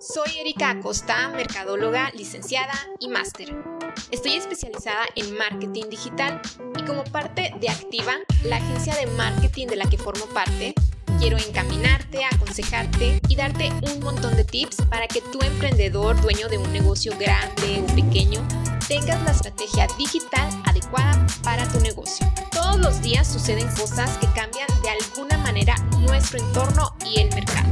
Soy Erika Acosta, mercadóloga, licenciada y máster. Estoy especializada en marketing digital y como parte de Activa, la agencia de marketing de la que formo parte, quiero encaminarte, aconsejarte y darte un montón de tips para que tu emprendedor, dueño de un negocio grande o pequeño, tengas la estrategia digital adecuada para tu negocio. Todos los días suceden cosas que cambian de alguna manera nuestro entorno y el mercado.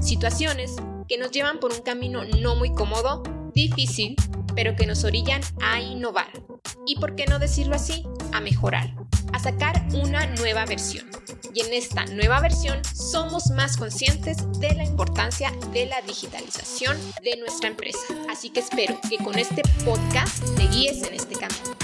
Situaciones que nos llevan por un camino no muy cómodo, difícil, pero que nos orillan a innovar. Y por qué no decirlo así, a mejorar, a sacar una nueva versión. Y en esta nueva versión somos más conscientes de la importancia de la digitalización de nuestra empresa. Así que espero que con este podcast te guíes en este camino.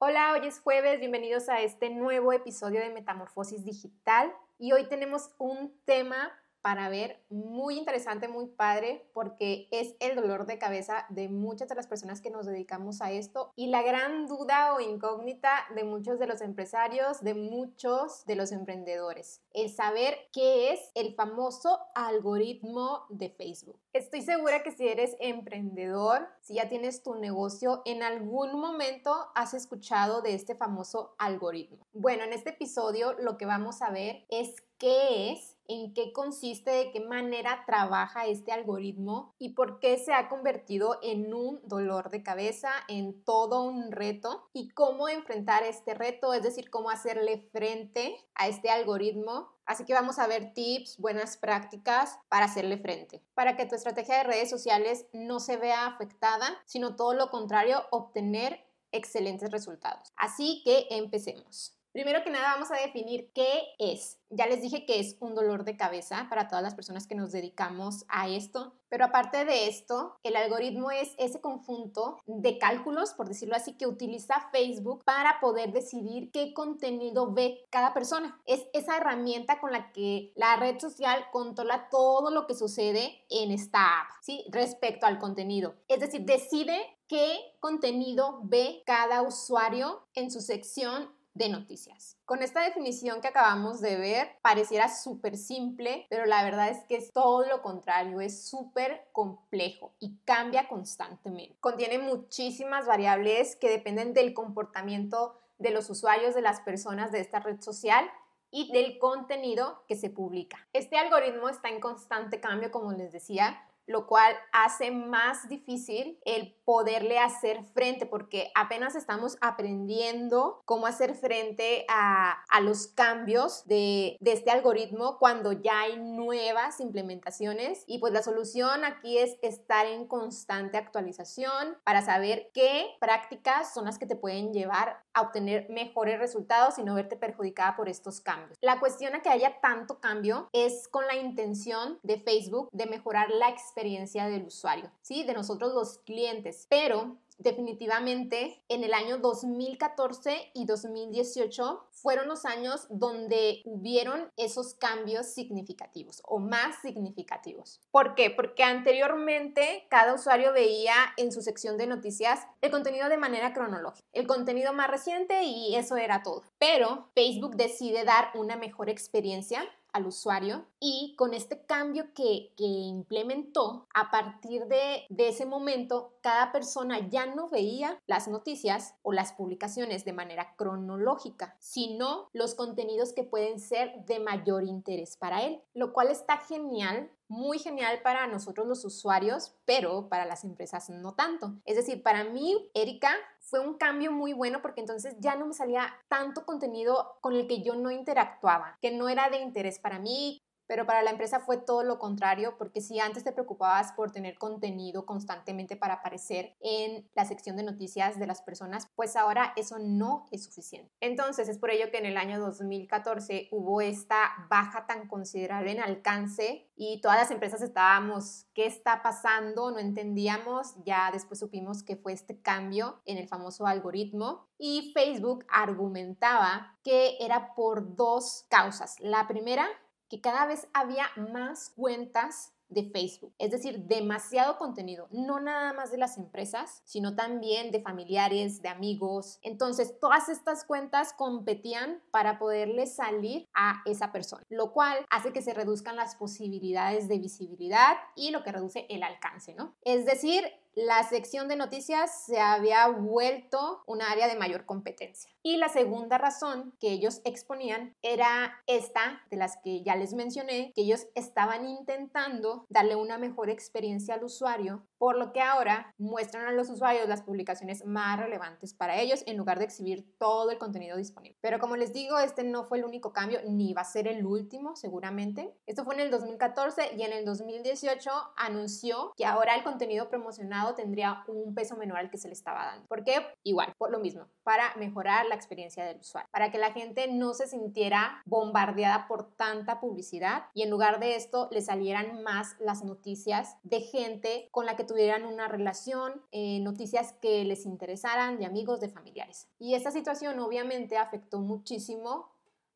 Hola, hoy es jueves, bienvenidos a este nuevo episodio de Metamorfosis Digital y hoy tenemos un tema para ver muy interesante, muy padre, porque es el dolor de cabeza de muchas de las personas que nos dedicamos a esto y la gran duda o incógnita de muchos de los empresarios, de muchos de los emprendedores, el saber qué es el famoso algoritmo de Facebook. Estoy segura que si eres emprendedor, si ya tienes tu negocio, en algún momento has escuchado de este famoso algoritmo. Bueno, en este episodio lo que vamos a ver es qué es, en qué consiste, de qué manera trabaja este algoritmo y por qué se ha convertido en un dolor de cabeza, en todo un reto y cómo enfrentar este reto, es decir, cómo hacerle frente a este algoritmo. Así que vamos a ver tips, buenas prácticas para hacerle frente, para que tu estrategia de redes sociales no se vea afectada, sino todo lo contrario, obtener excelentes resultados. Así que empecemos. Primero que nada vamos a definir qué es. Ya les dije que es un dolor de cabeza para todas las personas que nos dedicamos a esto, pero aparte de esto, el algoritmo es ese conjunto de cálculos, por decirlo así, que utiliza Facebook para poder decidir qué contenido ve cada persona. Es esa herramienta con la que la red social controla todo lo que sucede en esta app, ¿sí? Respecto al contenido. Es decir, decide qué contenido ve cada usuario en su sección de noticias. Con esta definición que acabamos de ver, pareciera súper simple, pero la verdad es que es todo lo contrario, es súper complejo y cambia constantemente. Contiene muchísimas variables que dependen del comportamiento de los usuarios, de las personas de esta red social y del contenido que se publica. Este algoritmo está en constante cambio, como les decía, lo cual hace más difícil el poderle hacer frente porque apenas estamos aprendiendo cómo hacer frente a, los cambios de, de, este algoritmo cuando ya hay nuevas implementaciones y pues la solución aquí es estar en constante actualización para saber qué prácticas son las que te pueden llevar a obtener mejores resultados y no verte perjudicada por estos cambios. La cuestión a que haya tanto cambio es con la intención de Facebook de mejorar la experiencia experiencia del usuario, ¿sí? De nosotros los clientes. Pero definitivamente en el año 2014 y 2018 fueron los años donde hubieron esos cambios significativos o más significativos. ¿Por qué? Porque anteriormente cada usuario veía en su sección de noticias el contenido de manera cronológica, el contenido más reciente y eso era todo. Pero Facebook decide dar una mejor experiencia al usuario y con este cambio que, implementó, a partir de, de ese momento, cada persona ya no veía las noticias o las publicaciones de manera cronológica, sino los contenidos que pueden ser de mayor interés para él, lo cual está genial muy genial para nosotros los usuarios, pero para las empresas no tanto. Es decir, para mí, Erika, fue un cambio muy bueno porque entonces ya no me salía tanto contenido con el que yo no interactuaba, que no era de interés para mí, pero para la empresa fue todo lo contrario, porque si antes te preocupabas por tener contenido constantemente para aparecer en la sección de noticias de las personas, pues ahora eso no es suficiente. Entonces es por ello que en el año 2014 hubo esta baja tan considerable en alcance y todas las empresas estábamos, ¿qué está pasando? No entendíamos, ya después supimos que fue este cambio en el famoso algoritmo y Facebook argumentaba que era por dos causas. La primera que cada vez había más cuentas de Facebook, es decir, demasiado contenido, no nada más de las empresas, sino también de familiares, de amigos. Entonces, todas estas cuentas competían para poderle salir a esa persona, lo cual hace que se reduzcan las posibilidades de visibilidad y lo que reduce el alcance, ¿no? Es decir, la sección de noticias se había vuelto un área de mayor competencia. Y la segunda razón que ellos exponían era esta, de las que ya les mencioné, que ellos estaban intentando darle una mejor experiencia al usuario, por lo que ahora muestran a los usuarios las publicaciones más relevantes para ellos en lugar de exhibir todo el contenido disponible. Pero como les digo, este no fue el único cambio, ni va a ser el último seguramente. Esto fue en el 2014 y en el 2018 anunció que ahora el contenido promocionado tendría un peso menor al que se le estaba dando. ¿Por qué? Igual, por lo mismo, para mejorar la experiencia del usuario, para que la gente no se sintiera bombardeada por tanta publicidad y en lugar de esto le salieran más las noticias de gente con la que tuvieran una relación, eh, noticias que les interesaran, de amigos, de familiares. Y esta situación obviamente afectó muchísimo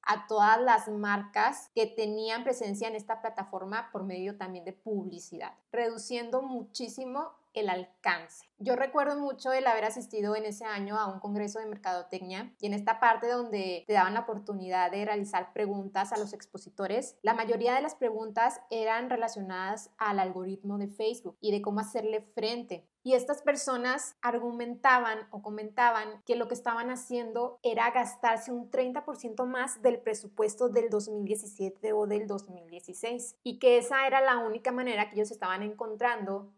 a todas las marcas que tenían presencia en esta plataforma por medio también de publicidad, reduciendo muchísimo el alcance. Yo recuerdo mucho el haber asistido en ese año a un congreso de mercadotecnia y en esta parte donde te daban la oportunidad de realizar preguntas a los expositores, la mayoría de las preguntas eran relacionadas al algoritmo de Facebook y de cómo hacerle frente. Y estas personas argumentaban o comentaban que lo que estaban haciendo era gastarse un 30% más del presupuesto del 2017 o del 2016 y que esa era la única manera que ellos estaban encontrando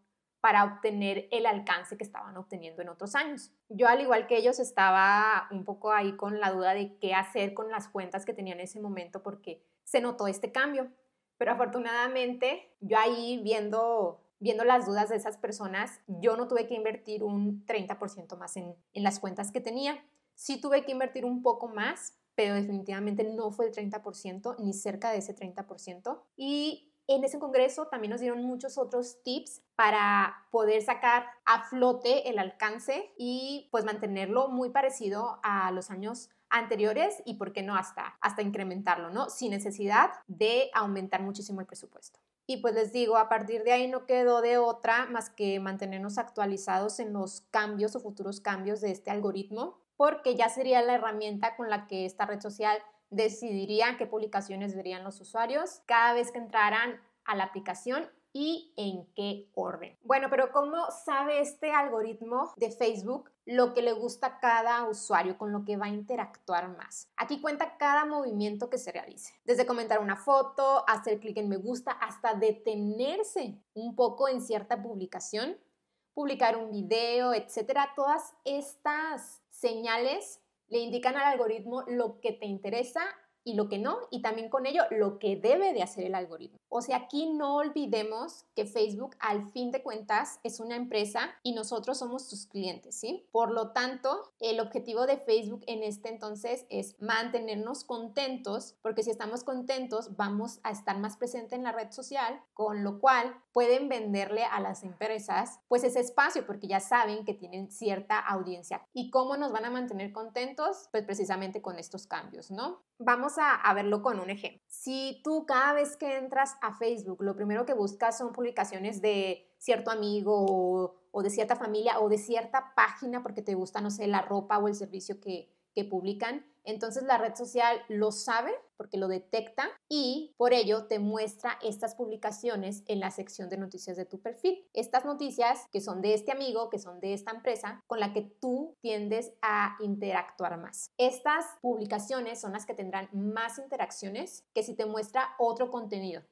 para obtener el alcance que estaban obteniendo en otros años. Yo, al igual que ellos, estaba un poco ahí con la duda de qué hacer con las cuentas que tenía en ese momento porque se notó este cambio. Pero afortunadamente, yo ahí viendo, viendo las dudas de esas personas, yo no tuve que invertir un 30% más en, en las cuentas que tenía. Sí tuve que invertir un poco más, pero definitivamente no fue el 30% ni cerca de ese 30%. Y en ese congreso también nos dieron muchos otros tips para poder sacar a flote el alcance y pues mantenerlo muy parecido a los años anteriores y por qué no hasta, hasta incrementarlo, ¿no? Sin necesidad de aumentar muchísimo el presupuesto. Y pues les digo, a partir de ahí no quedó de otra más que mantenernos actualizados en los cambios o futuros cambios de este algoritmo, porque ya sería la herramienta con la que esta red social decidiría qué publicaciones verían los usuarios cada vez que entraran a la aplicación y en qué orden. Bueno, pero ¿cómo sabe este algoritmo de Facebook lo que le gusta a cada usuario, con lo que va a interactuar más? Aquí cuenta cada movimiento que se realice, desde comentar una foto, hacer clic en me gusta, hasta detenerse un poco en cierta publicación, publicar un video, etcétera. Todas estas señales le indican al algoritmo lo que te interesa y lo que no, y también con ello lo que debe de hacer el algoritmo. O sea, aquí no olvidemos que Facebook al fin de cuentas es una empresa y nosotros somos sus clientes, ¿sí? Por lo tanto, el objetivo de Facebook en este entonces es mantenernos contentos, porque si estamos contentos vamos a estar más presentes en la red social, con lo cual pueden venderle a las empresas pues ese espacio, porque ya saben que tienen cierta audiencia. ¿Y cómo nos van a mantener contentos? Pues precisamente con estos cambios, ¿no? Vamos a, verlo con un ejemplo. Si tú cada vez que entras a Facebook, lo primero que buscas son publicaciones de cierto amigo o, o de cierta familia o de cierta página porque te gusta, no sé, la ropa o el servicio que, que publican, entonces la red social lo sabe porque lo detecta y por ello te muestra estas publicaciones en la sección de noticias de tu perfil. Estas noticias que son de este amigo, que son de esta empresa, con la que tú tiendes a interactuar más. Estas publicaciones son las que tendrán más interacciones que si te muestra otro contenido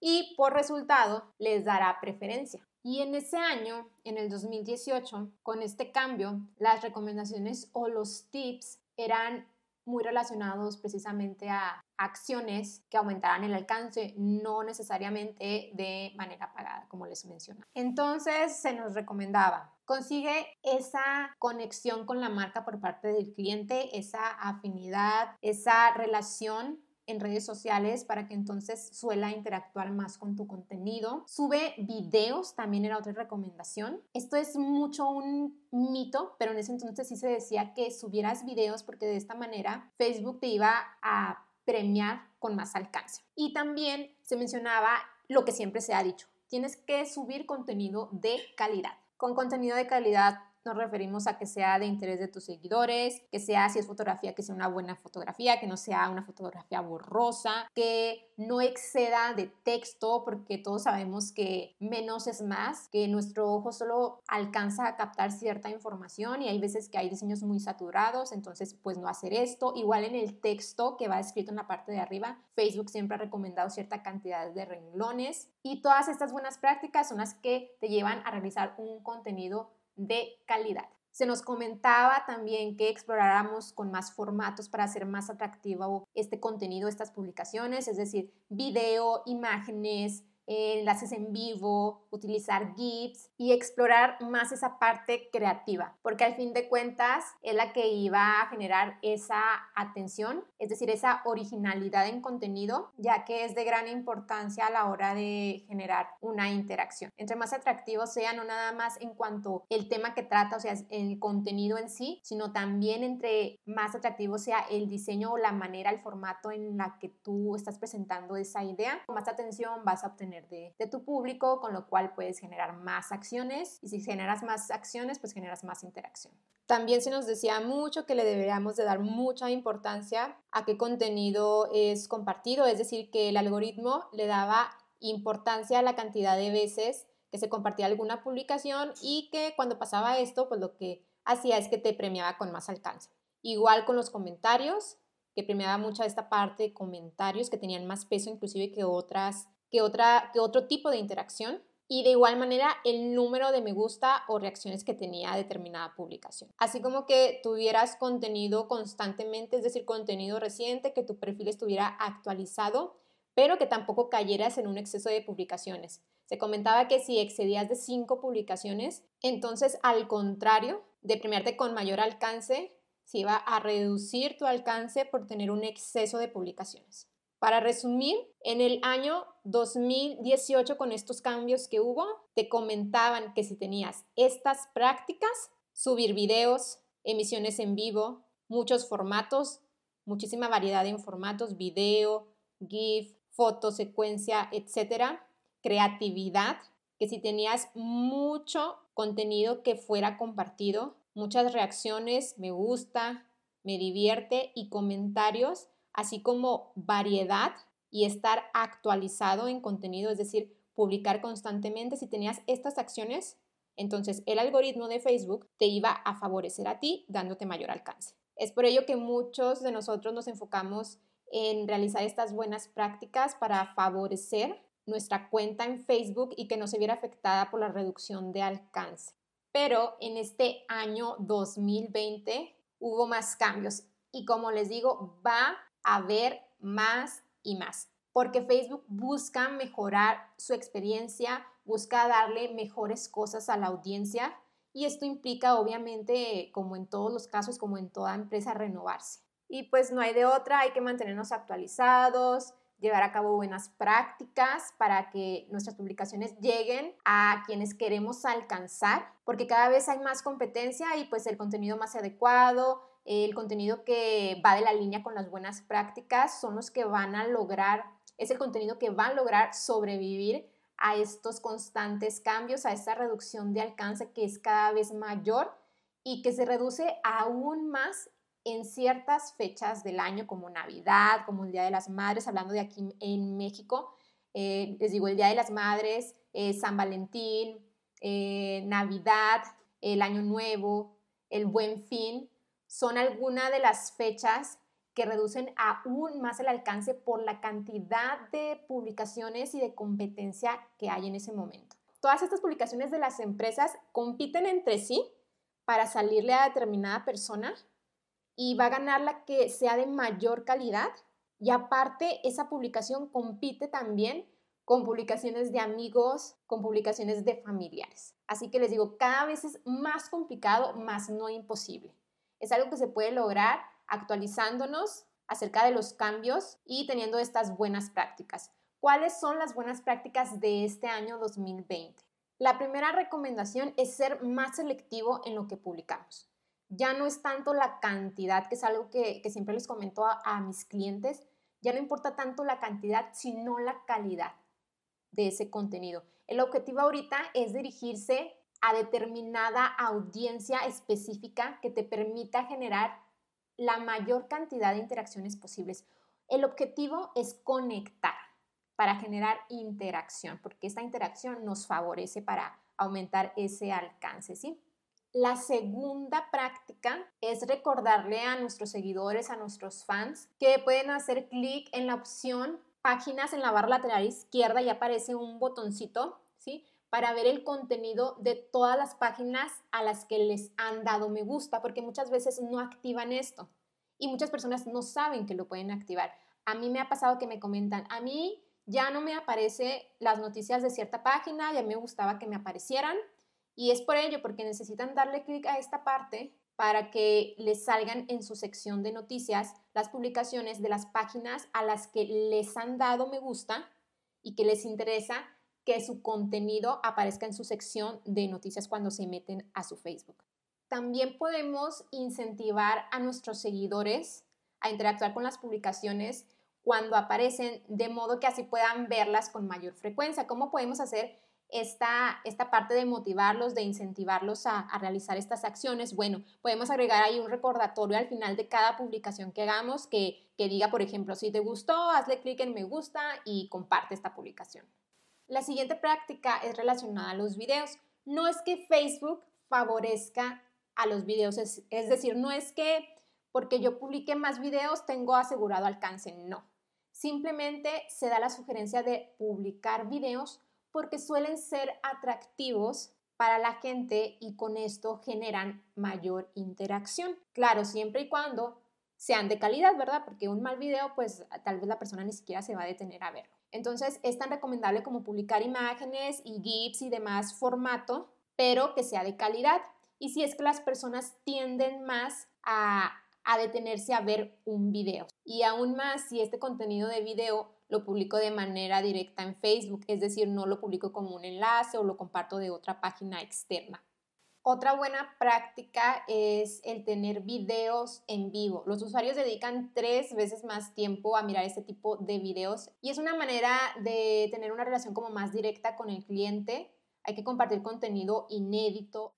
y por resultado les dará preferencia. Y en ese año, en el 2018, con este cambio, las recomendaciones o los tips eran muy relacionados precisamente a acciones que aumentaran el alcance, no necesariamente de manera pagada, como les mencionaba. Entonces se nos recomendaba, consigue esa conexión con la marca por parte del cliente, esa afinidad, esa relación en redes sociales para que entonces suela interactuar más con tu contenido. Sube videos, también era otra recomendación. Esto es mucho un mito, pero en ese entonces sí se decía que subieras videos porque de esta manera Facebook te iba a premiar con más alcance. Y también se mencionaba lo que siempre se ha dicho, tienes que subir contenido de calidad. Con contenido de calidad nos referimos a que sea de interés de tus seguidores, que sea, si es fotografía, que sea una buena fotografía, que no sea una fotografía borrosa, que no exceda de texto, porque todos sabemos que menos es más, que nuestro ojo solo alcanza a captar cierta información y hay veces que hay diseños muy saturados, entonces pues no hacer esto. Igual en el texto que va escrito en la parte de arriba, Facebook siempre ha recomendado cierta cantidad de renglones y todas estas buenas prácticas son las que te llevan a realizar un contenido de calidad. Se nos comentaba también que exploráramos con más formatos para hacer más atractivo este contenido, estas publicaciones, es decir, video, imágenes, enlaces en vivo, utilizar GIFs y explorar más esa parte creativa, porque al fin de cuentas es la que iba a generar esa atención, es decir, esa originalidad en contenido, ya que es de gran importancia a la hora de generar una interacción. Entre más atractivo sea, no nada más en cuanto el tema que trata, o sea, el contenido en sí, sino también entre más atractivo sea el diseño o la manera, el formato en la que tú estás presentando esa idea, con más atención vas a obtener de, tu público, con lo cual puedes generar más acciones y si generas más acciones, pues generas más interacción. También se nos decía mucho que le deberíamos de dar mucha importancia a qué contenido es compartido, es decir, que el algoritmo le daba importancia a la cantidad de veces que se compartía alguna publicación y que cuando pasaba esto, pues lo que hacía es que te premiaba con más alcance. Igual con los comentarios, que premiaba mucho esta parte de comentarios que tenían más peso inclusive que otras que, otra, que otro tipo de interacción y de igual manera el número de me gusta o reacciones que tenía determinada publicación. Así como que tuvieras contenido constantemente, es decir, contenido reciente, que tu perfil estuviera actualizado, pero que tampoco cayeras en un exceso de publicaciones. Se comentaba que si excedías de cinco publicaciones, entonces al contrario de premiarte con mayor alcance, se iba a reducir tu alcance por tener un exceso de publicaciones. Para resumir, en el año 2018 con estos cambios que hubo, te comentaban que si tenías estas prácticas, subir videos, emisiones en vivo, muchos formatos, muchísima variedad en formatos, video, GIF, foto, secuencia, etcétera, creatividad, que si tenías mucho contenido que fuera compartido, muchas reacciones, me gusta, me divierte y comentarios, así como variedad y estar actualizado en contenido, es decir, publicar constantemente. Si tenías estas acciones, entonces el algoritmo de Facebook te iba a favorecer a ti dándote mayor alcance. Es por ello que muchos de nosotros nos enfocamos en realizar estas buenas prácticas para favorecer nuestra cuenta en Facebook y que no se viera afectada por la reducción de alcance. Pero en este año 2020 hubo más cambios y como les digo, va a ver más y más, porque Facebook busca mejorar su experiencia, busca darle mejores cosas a la audiencia y esto implica obviamente, como en todos los casos, como en toda empresa, renovarse. Y pues no hay de otra, hay que mantenernos actualizados, llevar a cabo buenas prácticas para que nuestras publicaciones lleguen a quienes queremos alcanzar, porque cada vez hay más competencia y pues el contenido más adecuado, el contenido que va de la línea con las buenas prácticas son los que van a lograr, es el contenido que va a lograr sobrevivir a estos constantes cambios, a esta reducción de alcance que es cada vez mayor y que se reduce aún más en ciertas fechas del año como Navidad, como el Día de las Madres, hablando de aquí en México, eh, les digo, el Día de las Madres, eh, San Valentín, eh, Navidad, el Año Nuevo, el Buen Fin, son algunas de las fechas que reducen aún más el alcance por la cantidad de publicaciones y de competencia que hay en ese momento. Todas estas publicaciones de las empresas compiten entre sí para salirle a determinada persona y va a ganar la que sea de mayor calidad y aparte esa publicación compite también con publicaciones de amigos, con publicaciones de familiares. Así que les digo, cada vez es más complicado, más no imposible. Es algo que se puede lograr actualizándonos acerca de los cambios y teniendo estas buenas prácticas. ¿Cuáles son las buenas prácticas de este año 2020? La primera recomendación es ser más selectivo en lo que publicamos. Ya no es tanto la cantidad, que es algo que, siempre les comento a mis clientes, ya no importa tanto la cantidad, sino la calidad de ese contenido. El objetivo ahorita es dirigirse a determinada audiencia específica que te permita generar la mayor cantidad de interacciones posibles. El objetivo es conectar para generar interacción, porque esta interacción nos favorece para aumentar ese alcance, ¿sí? La segunda práctica es recordarle a nuestros seguidores, a nuestros fans, que pueden hacer clic en la opción páginas en la barra lateral izquierda y aparece un botoncito. Para ver el contenido de todas las páginas a las que les han dado me gusta, porque muchas veces no activan esto y muchas personas no saben que lo pueden activar. A mí me ha pasado que me comentan, a mí ya no me aparece las noticias de cierta página, ya me gustaba que me aparecieran y es por ello, porque necesitan darle clic a esta parte para que les salgan en su sección de noticias las publicaciones de las páginas a las que les han dado me gusta y que les interesa que su contenido aparezca en su sección de noticias cuando se meten a su Facebook. También podemos incentivar a nuestros seguidores a interactuar con las publicaciones cuando aparecen, de modo que así puedan verlas con mayor frecuencia. ¿Cómo podemos hacer esta, esta parte de motivarlos, de incentivarlos a, realizar estas acciones? Bueno, podemos agregar ahí un recordatorio al final de cada publicación que hagamos que, que diga, por ejemplo, si te gustó, hazle clic en me gusta y comparte esta publicación. La siguiente práctica es relacionada a los videos. No es que Facebook favorezca a los videos, es, decir, no es que porque yo publique más videos tengo asegurado alcance, no. Simplemente se da la sugerencia de publicar videos porque suelen ser atractivos para la gente y con esto generan mayor interacción. Claro, siempre y cuando sean de calidad, ¿verdad? Porque un mal video, pues tal vez la persona ni siquiera se va a detener a verlo. Entonces, es tan recomendable como publicar imágenes y GIFs y demás formato, pero que sea de calidad. Y si es que las personas tienden más a a detenerse a ver un video. Y aún más si este contenido de video lo publico de manera directa en Facebook, es decir, no lo publico como un enlace o lo comparto de otra página externa. Otra buena práctica es el tener videos en vivo. Los usuarios dedican tres veces más tiempo a mirar este tipo de videos y es una manera de tener una relación como más directa con el cliente. Hay que compartir contenido inédito.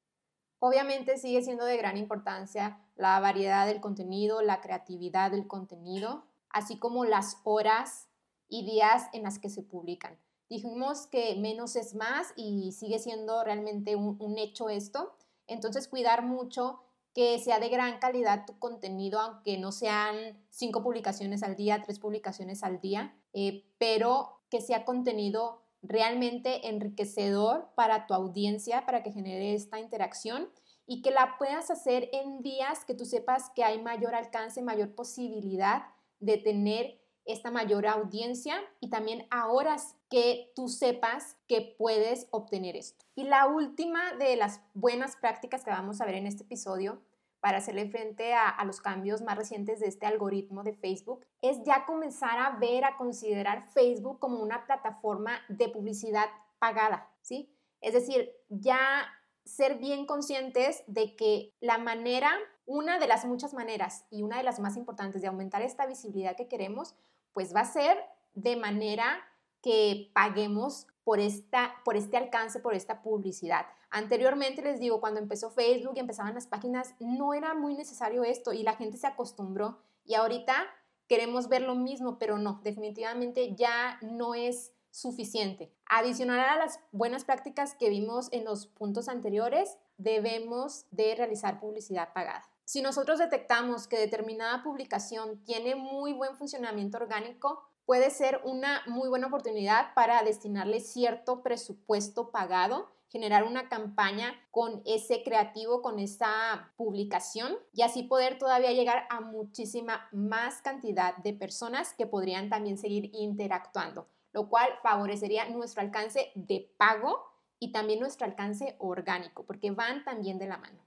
Obviamente sigue siendo de gran importancia la variedad del contenido, la creatividad del contenido, así como las horas y días en las que se publican. Dijimos que menos es más y sigue siendo realmente un, hecho esto. Entonces, cuidar mucho que sea de gran calidad tu contenido, aunque no sean cinco publicaciones al día, tres publicaciones al día, eh, pero que sea contenido realmente enriquecedor para tu audiencia, para que genere esta interacción y que la puedas hacer en días que tú sepas que hay mayor alcance, mayor posibilidad de tener esta mayor audiencia y también a horas que tú sepas que puedes obtener esto. Y la última de las buenas prácticas que vamos a ver en este episodio para hacerle frente a, a, los cambios más recientes de este algoritmo de Facebook es ya comenzar a ver, a considerar Facebook como una plataforma de publicidad pagada, ¿sí? Es decir, ya ser bien conscientes de que la manera, una de las muchas maneras y una de las más importantes de aumentar esta visibilidad que queremos, pues va a ser de manera que paguemos por, esta, por este alcance, por esta publicidad. Anteriormente les digo, cuando empezó Facebook y empezaban las páginas, no era muy necesario esto y la gente se acostumbró y ahorita queremos ver lo mismo, pero no, definitivamente ya no es suficiente. Adicional a las buenas prácticas que vimos en los puntos anteriores, debemos de realizar publicidad pagada. Si nosotros detectamos que determinada publicación tiene muy buen funcionamiento orgánico, puede ser una muy buena oportunidad para destinarle cierto presupuesto pagado, generar una campaña con ese creativo, con esa publicación y así poder todavía llegar a muchísima más cantidad de personas que podrían también seguir interactuando lo cual favorecería nuestro alcance de pago y también nuestro alcance orgánico, porque van también de la mano.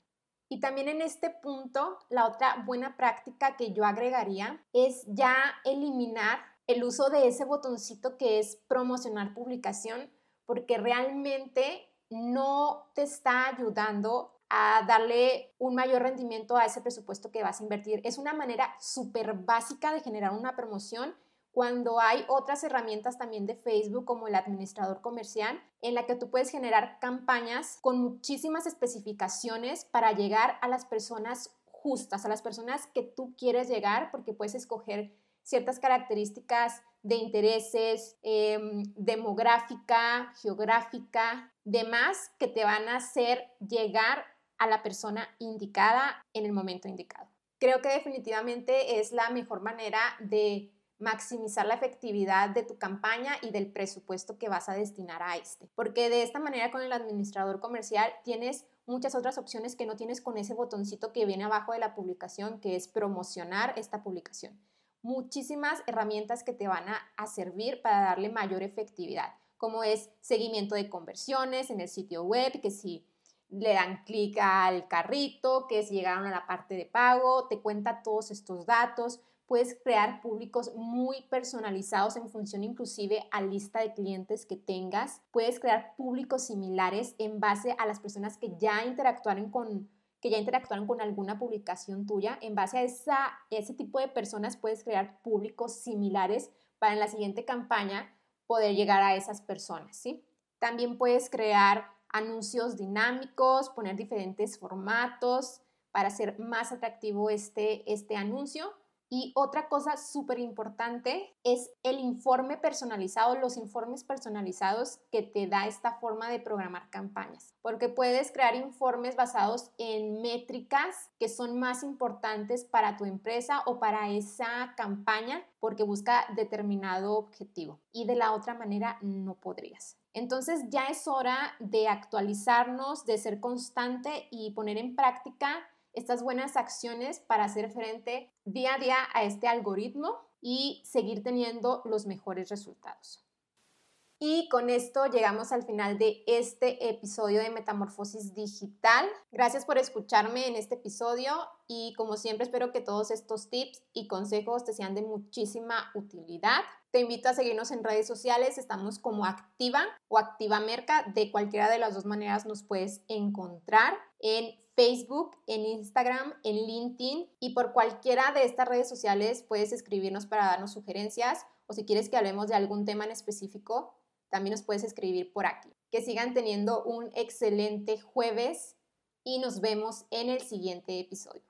Y también en este punto, la otra buena práctica que yo agregaría es ya eliminar el uso de ese botoncito que es promocionar publicación, porque realmente no te está ayudando a darle un mayor rendimiento a ese presupuesto que vas a invertir. Es una manera súper básica de generar una promoción cuando hay otras herramientas también de Facebook como el administrador comercial en la que tú puedes generar campañas con muchísimas especificaciones para llegar a las personas justas, a las personas que tú quieres llegar porque puedes escoger ciertas características de intereses, em, demográfica, geográfica, demás que te van a hacer llegar a la persona indicada en el momento indicado. Creo que definitivamente es la mejor manera de maximizar la efectividad de tu campaña y del presupuesto que vas a destinar a este. Porque de esta manera con el administrador comercial tienes muchas otras opciones que no tienes con ese botoncito que viene abajo de la publicación, que es promocionar esta publicación. Muchísimas herramientas que te van a, servir para darle mayor efectividad, como es seguimiento de conversiones en el sitio web, que si le dan clic al carrito, que si llegaron a la parte de pago, te cuenta todos estos datos, puedes crear públicos muy personalizados en función inclusive a lista de clientes que tengas. Puedes crear públicos similares en base a las personas que ya interactuaron con que ya interactuaron con alguna publicación tuya. En base a esa, ese tipo de personas puedes crear públicos similares para en la siguiente campaña poder llegar a esas personas, ¿sí? También puedes crear anuncios dinámicos, poner diferentes formatos para hacer más atractivo este, este anuncio y otra cosa súper importante es el informe personalizado, los informes personalizados que te da esta forma de programar campañas, porque puedes crear informes basados en métricas que son más importantes para tu empresa o para esa campaña porque busca determinado objetivo y de la otra manera no podrías. Entonces ya es hora de actualizarnos, de ser constante y poner en práctica estas buenas acciones para hacer frente día a día a este algoritmo y seguir teniendo los mejores resultados. Y con esto llegamos al final de este episodio de Metamorfosis Digital. Gracias por escucharme en este episodio y como siempre espero que todos estos tips y consejos te sean de muchísima utilidad. Te invito a seguirnos en redes sociales, estamos como Activa o Activa Merca, de cualquiera de las dos maneras nos puedes encontrar en Facebook, en Instagram, en LinkedIn y por cualquiera de estas redes sociales puedes escribirnos para darnos sugerencias o si quieres que hablemos de algún tema en específico, también nos puedes escribir por aquí. Que sigan teniendo un excelente jueves y nos vemos en el siguiente episodio.